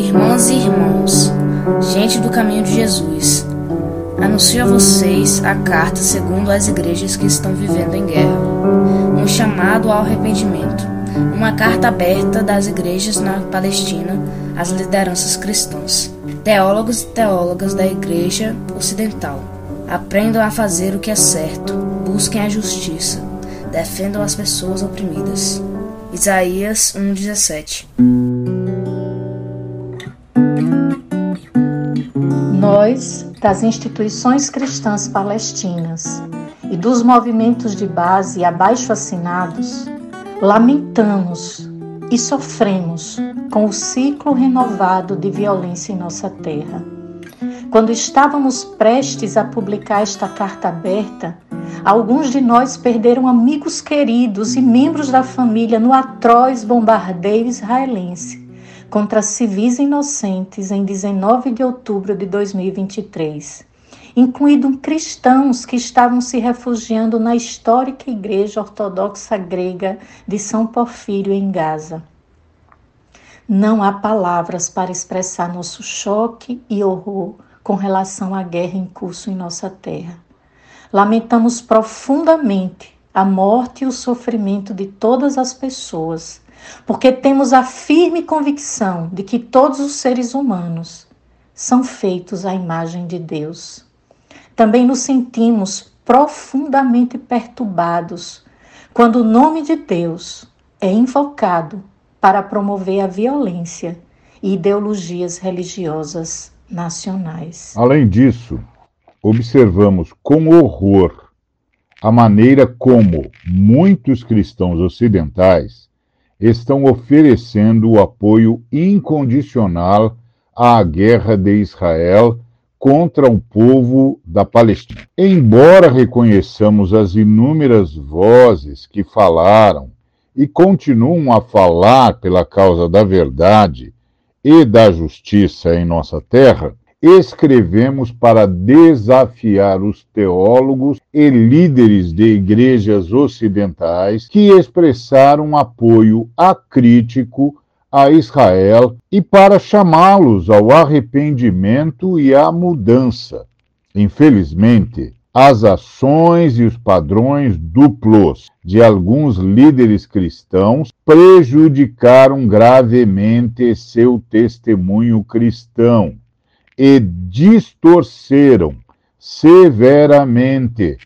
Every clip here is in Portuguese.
Irmãs e irmãos, gente do caminho de Jesus, anuncio a vocês a carta segundo as igrejas que estão vivendo em guerra, um chamado ao arrependimento, uma carta aberta das igrejas na Palestina às lideranças cristãs, teólogos e teólogas da igreja ocidental. Aprendam a fazer o que é certo, busquem a justiça, defendam as pessoas oprimidas. Isaías 1:17 Nós, das instituições cristãs palestinas e dos movimentos de base abaixo assinados, lamentamos e sofremos com o ciclo renovado de violência em nossa terra. Quando estávamos prestes a publicar esta carta aberta, alguns de nós perderam amigos queridos e membros da família no atroz bombardeio israelense contra civis inocentes em 19 de outubro de 2023, incluindo cristãos que estavam se refugiando na histórica Igreja Ortodoxa Grega de São Porfírio, em Gaza. Não há palavras para expressar nosso choque e horror com relação à guerra em curso em nossa terra. Lamentamos profundamente a morte e o sofrimento de todas as pessoas porque temos a firme convicção de que todos os seres humanos são feitos à imagem de Deus. Também nos sentimos profundamente perturbados quando o nome de Deus é invocado para promover a violência e ideologias religiosas nacionais. Além disso, observamos com horror a maneira como muitos cristãos ocidentais estão oferecendo o apoio incondicional à guerra de Israel contra o povo da Palestina. Embora reconheçamos as inúmeras vozes que falaram e continuam a falar pela causa da verdade e da justiça em nossa terra, escrevemos para desafiar os teólogos e líderes de igrejas ocidentais que expressaram apoio acrítico a Israel e para chamá-los ao arrependimento e à mudança. Infelizmente, as ações e os padrões duplos de alguns líderes cristãos prejudicaram gravemente seu testemunho cristão e distorceram severamente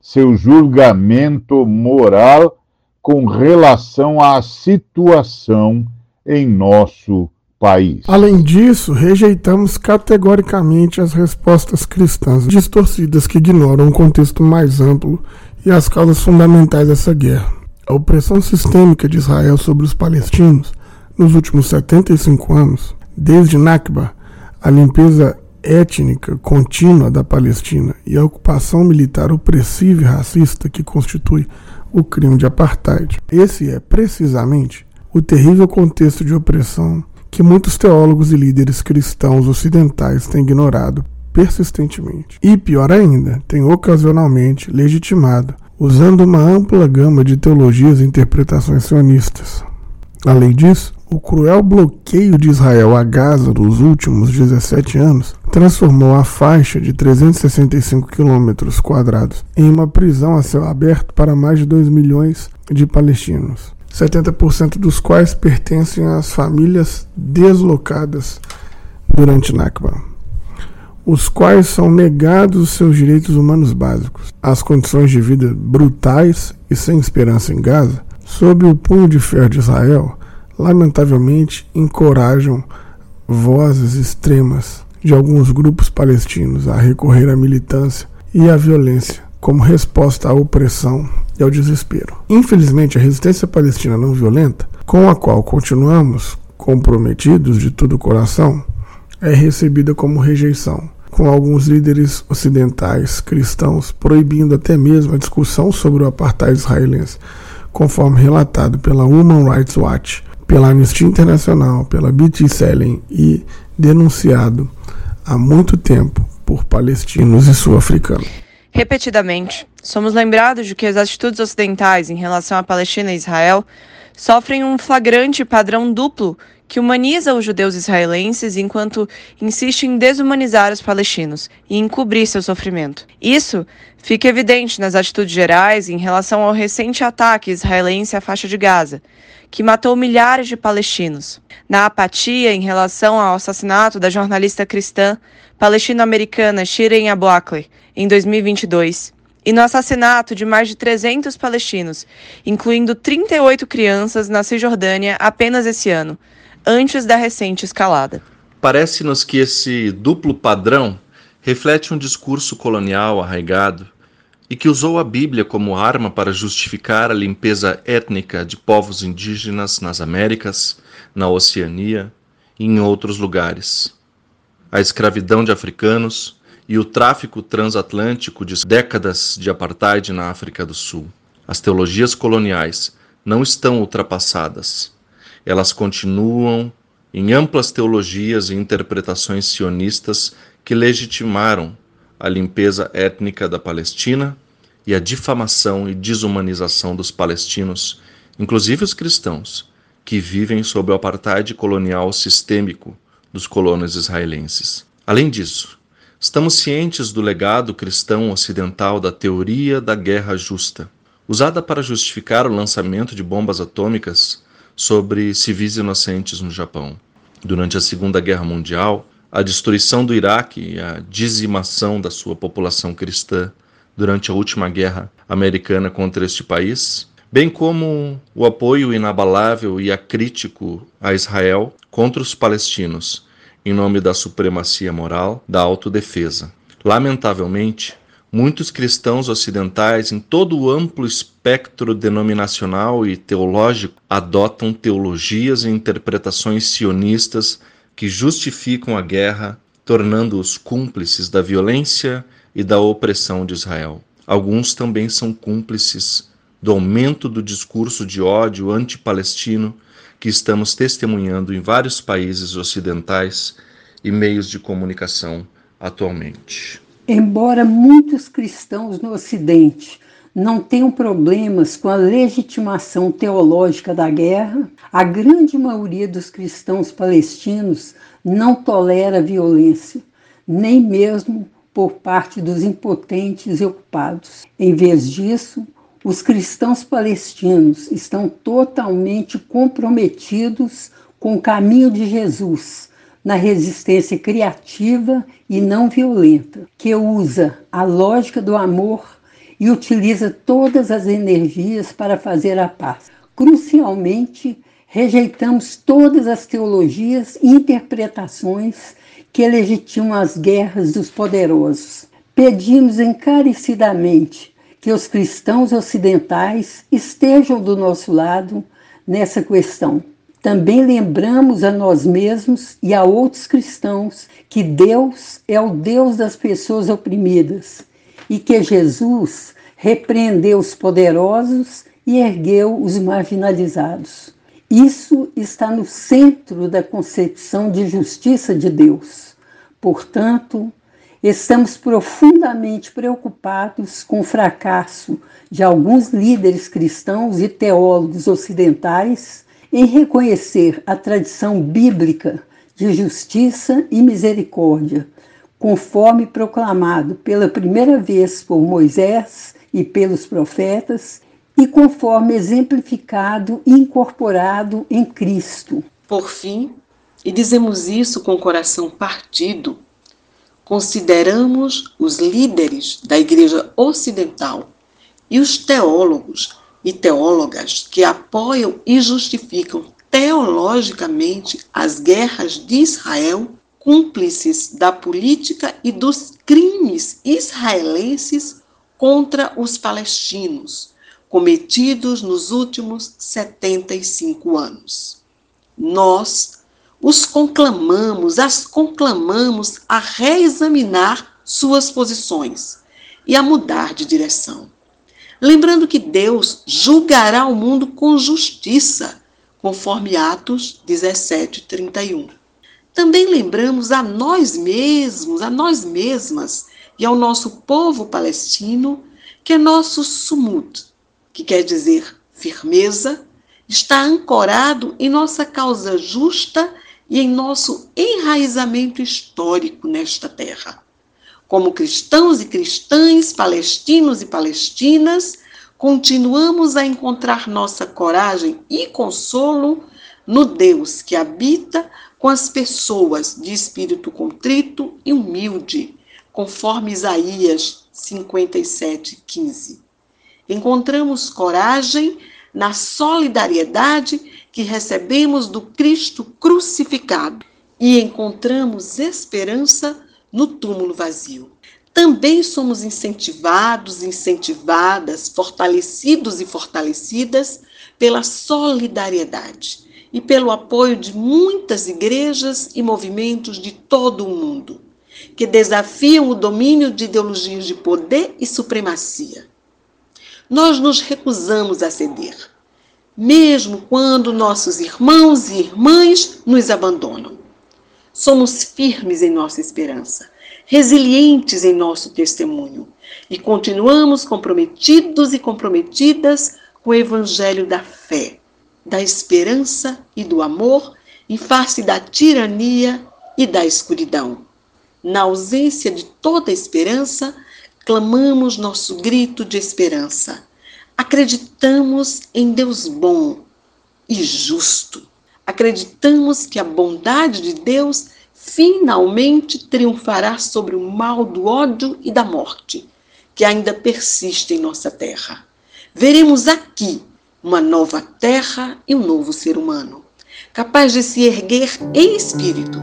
seu julgamento moral com relação à situação em nosso país. Além disso, rejeitamos categoricamente as respostas cristãs distorcidas que ignoram o contexto mais amplo e as causas fundamentais dessa guerra. A opressão sistêmica de Israel sobre os palestinos nos últimos 75 anos, desde Nakba, a limpeza étnica contínua da Palestina e a ocupação militar opressiva e racista que constitui o crime de apartheid. Esse é, precisamente, o terrível contexto de opressão que muitos teólogos e líderes cristãos ocidentais têm ignorado persistentemente. E, pior ainda, têm ocasionalmente legitimado, usando uma ampla gama de teologias e interpretações sionistas. Além disso, o cruel bloqueio de Israel a Gaza nos últimos 17 anos transformou a faixa de 365 quilômetros quadrados em uma prisão a céu aberto para mais de 2 milhões de palestinos, 70% dos quais pertencem às famílias deslocadas durante Nakba, os quais são negados seus direitos humanos básicos, as condições de vida brutais e sem esperança em Gaza, sob o punho de ferro de Israel lamentavelmente encorajam vozes extremas de alguns grupos palestinos a recorrer à militância e à violência como resposta à opressão e ao desespero. Infelizmente, a resistência palestina não violenta, com a qual continuamos comprometidos de todo o coração, é recebida como rejeição, com alguns líderes ocidentais cristãos proibindo até mesmo a discussão sobre o apartheid israelense, conforme relatado pela Human Rights Watch pela Anistia Internacional, pela BT Selen e denunciado há muito tempo por palestinos e sul-africanos. Repetidamente, somos lembrados de que as atitudes ocidentais em relação à Palestina e Israel sofrem um flagrante padrão duplo que humaniza os judeus israelenses enquanto insiste em desumanizar os palestinos e encobrir seu sofrimento. Isso fica evidente nas atitudes gerais em relação ao recente ataque israelense à faixa de Gaza, que matou milhares de palestinos, na apatia em relação ao assassinato da jornalista cristã palestino-americana Shirin Abu Akleh em 2022 e no assassinato de mais de 300 palestinos, incluindo 38 crianças na Cisjordânia apenas esse ano, antes da recente escalada. Parece-nos que esse duplo padrão reflete um discurso colonial arraigado e que usou a Bíblia como arma para justificar a limpeza étnica de povos indígenas nas Américas, na Oceania e em outros lugares. A escravidão de africanos e o tráfico transatlântico de décadas de apartheid na África do Sul. As teologias coloniais não estão ultrapassadas elas continuam em amplas teologias e interpretações sionistas que legitimaram a limpeza étnica da Palestina e a difamação e desumanização dos palestinos, inclusive os cristãos, que vivem sob o apartheid colonial sistêmico dos colonos israelenses. Além disso, estamos cientes do legado cristão ocidental da teoria da guerra justa, usada para justificar o lançamento de bombas atômicas sobre civis inocentes no Japão. Durante a Segunda Guerra Mundial, a destruição do Iraque e a dizimação da sua população cristã durante a última guerra americana contra este país, bem como o apoio inabalável e acrítico a Israel contra os palestinos, em nome da supremacia moral da autodefesa. Lamentavelmente, Muitos cristãos ocidentais, em todo o amplo espectro denominacional e teológico, adotam teologias e interpretações sionistas que justificam a guerra, tornando-os cúmplices da violência e da opressão de Israel. Alguns também são cúmplices do aumento do discurso de ódio anti-palestino que estamos testemunhando em vários países ocidentais e meios de comunicação atualmente. Embora muitos cristãos no Ocidente não tenham problemas com a legitimação teológica da guerra, a grande maioria dos cristãos palestinos não tolera violência, nem mesmo por parte dos impotentes e ocupados. Em vez disso, os cristãos palestinos estão totalmente comprometidos com o caminho de Jesus na resistência criativa e não violenta, que usa a lógica do amor e utiliza todas as energias para fazer a paz. Crucialmente, rejeitamos todas as teologias e interpretações que legitimam as guerras dos poderosos. Pedimos encarecidamente que os cristãos ocidentais estejam do nosso lado nessa questão também lembramos a nós mesmos e a outros cristãos que Deus é o Deus das pessoas oprimidas e que Jesus repreendeu os poderosos e ergueu os marginalizados. Isso está no centro da concepção de justiça de Deus. Portanto, estamos profundamente preocupados com o fracasso de alguns líderes cristãos e teólogos ocidentais em reconhecer a tradição bíblica de justiça e misericórdia, conforme proclamado pela primeira vez por Moisés e pelos profetas, e conforme exemplificado e incorporado em Cristo. Por fim, e dizemos isso com o coração partido, consideramos os líderes da Igreja Ocidental e os teólogos e teólogas que apoiam e justificam teologicamente as guerras de Israel, cúmplices da política e dos crimes israelenses contra os palestinos, cometidos nos últimos 75 anos. Nós os conclamamos, as conclamamos a reexaminar suas posições e a mudar de direção lembrando que Deus julgará o mundo com justiça, conforme Atos 17, 31. Também lembramos a nós mesmos, a nós mesmas e ao nosso povo palestino, que é nosso sumut, que quer dizer firmeza, está ancorado em nossa causa justa e em nosso enraizamento histórico nesta terra. Como cristãos e cristãs, palestinos e palestinas, continuamos a encontrar nossa coragem e consolo no Deus que habita com as pessoas de espírito contrito e humilde, conforme Isaías 57, 15. Encontramos coragem na solidariedade que recebemos do Cristo crucificado e encontramos esperança no túmulo vazio. Também somos incentivados, incentivadas, fortalecidos e fortalecidas pela solidariedade e pelo apoio de muitas igrejas e movimentos de todo o mundo, que desafiam o domínio de ideologias de poder e supremacia. Nós nos recusamos a ceder, mesmo quando nossos irmãos e irmãs nos abandonam. Somos firmes em nossa esperança, resilientes em nosso testemunho e continuamos comprometidos e comprometidas com o evangelho da fé da esperança e do amor em face da tirania e da escuridão. Na ausência de toda esperança, clamamos nosso grito de esperança. Acreditamos em Deus bom e justo. Acreditamos que a bondade de Deus finalmente triunfará sobre o mal do ódio e da morte que ainda persiste em nossa terra. Veremos aqui uma nova terra e um novo ser humano, capaz de se erguer em espírito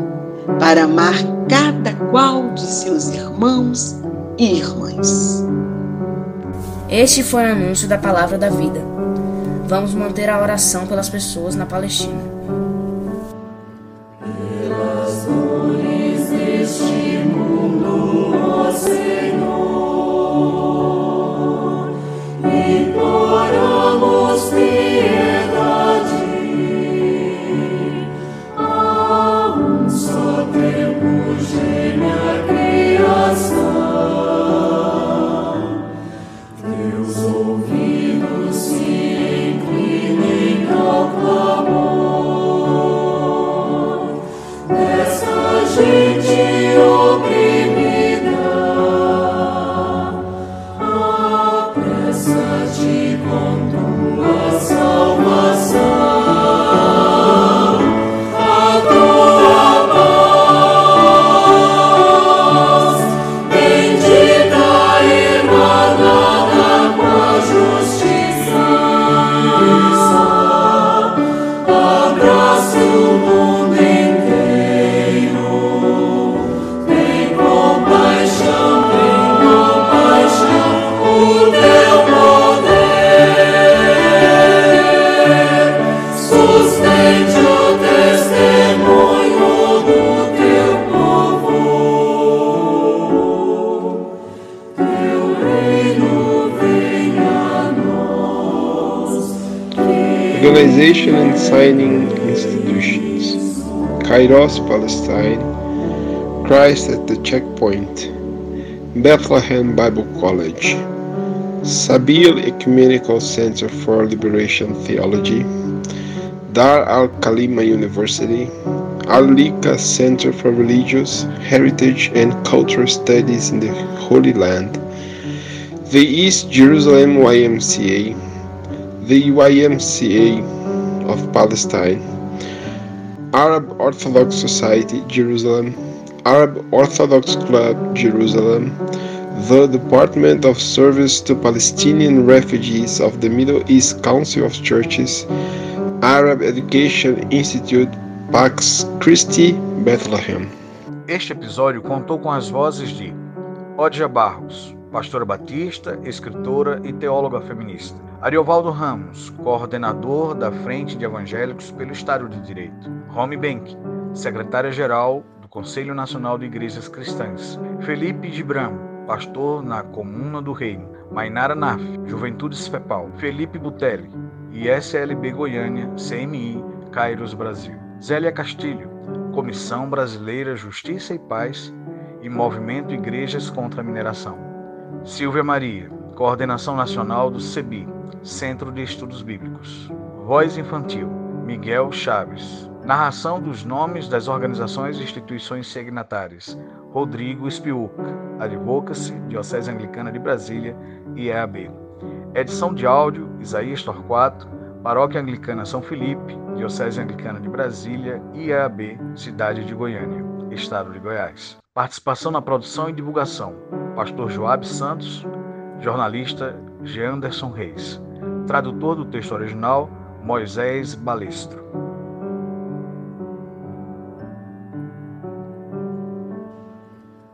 para amar cada qual de seus irmãos e irmãs. Este foi o anúncio da palavra da vida. Vamos manter a oração pelas pessoas na Palestina. Organization and signing institutions. Kairos, Palestine, Christ at the Checkpoint, Bethlehem Bible College, Sabil Ecumenical Center for Liberation Theology, Dar al Kalima University, Al Lika Center for Religious, Heritage and Cultural Studies in the Holy Land, the East Jerusalem YMCA, the YMCA of Palestine, Arab Orthodox Society Jerusalem, Arab Orthodox Club Jerusalem, the Department of Service to Palestinian Refugees of the Middle East Council of Churches, Arab Education Institute, Pax Christi, Bethlehem. Este episódio contou com as vozes de Odja Barros, pastora batista, escritora e teóloga feminista. Ariovaldo Ramos, coordenador da Frente de Evangélicos pelo Estado de Direito. Romy Benck, secretária-geral do Conselho Nacional de Igrejas Cristãs. Felipe Gibram, pastor na Comuna do Reino. Mainara Naf, Juventudes FEPAL. Felipe Butelli, ISLB Goiânia, CMI, Cairos Brasil. Zélia Castilho, Comissão Brasileira Justiça e Paz e Movimento Igrejas contra a Mineração. Silvia Maria, Coordenação Nacional do CEBI, Centro de Estudos Bíblicos. Voz infantil: Miguel Chaves. Narração dos nomes das organizações e instituições signatárias: Rodrigo Espiuc, Advocacy, Diocese Anglicana de Brasília e EAB. Edição de áudio: Isaías Torquato, Paróquia Anglicana São Felipe, Diocese Anglicana de Brasília e EAB, Cidade de Goiânia, Estado de Goiás. Participação na produção e divulgação: Pastor Joab Santos, jornalista Jeanderson Reis. Tradutor do texto original: Moisés Balestro.